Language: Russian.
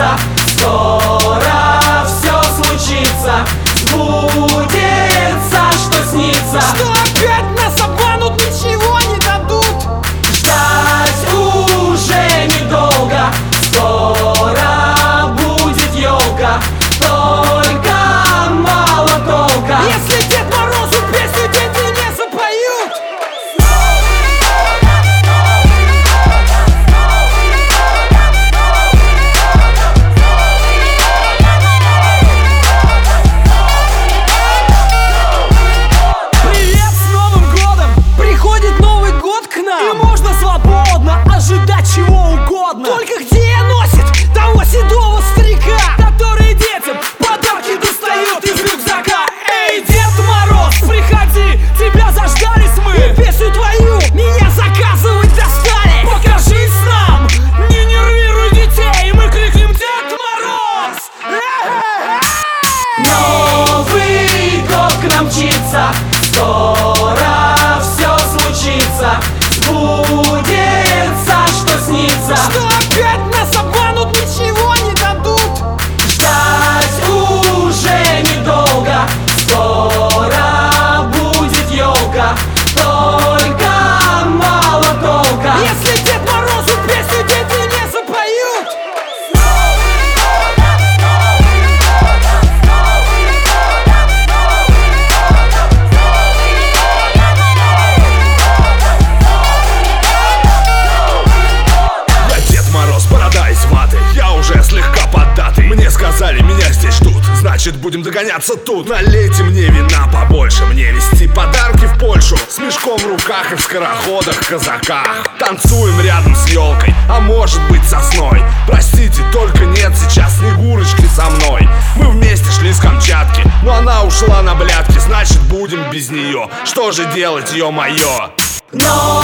sa к нам мчится. Скоро все случится. Сбудется Значит, будем догоняться тут. Налейте мне вина побольше Мне вести подарки в Польшу. С мешком в руках и в скороходах, казаках. Танцуем рядом с елкой А может быть сосной. Простите, только нет сейчас Снегурочки со мной. Мы вместе шли с Камчатки Но она ушла на блядки Значит, будем без нее Что же делать, ё-моё? Новый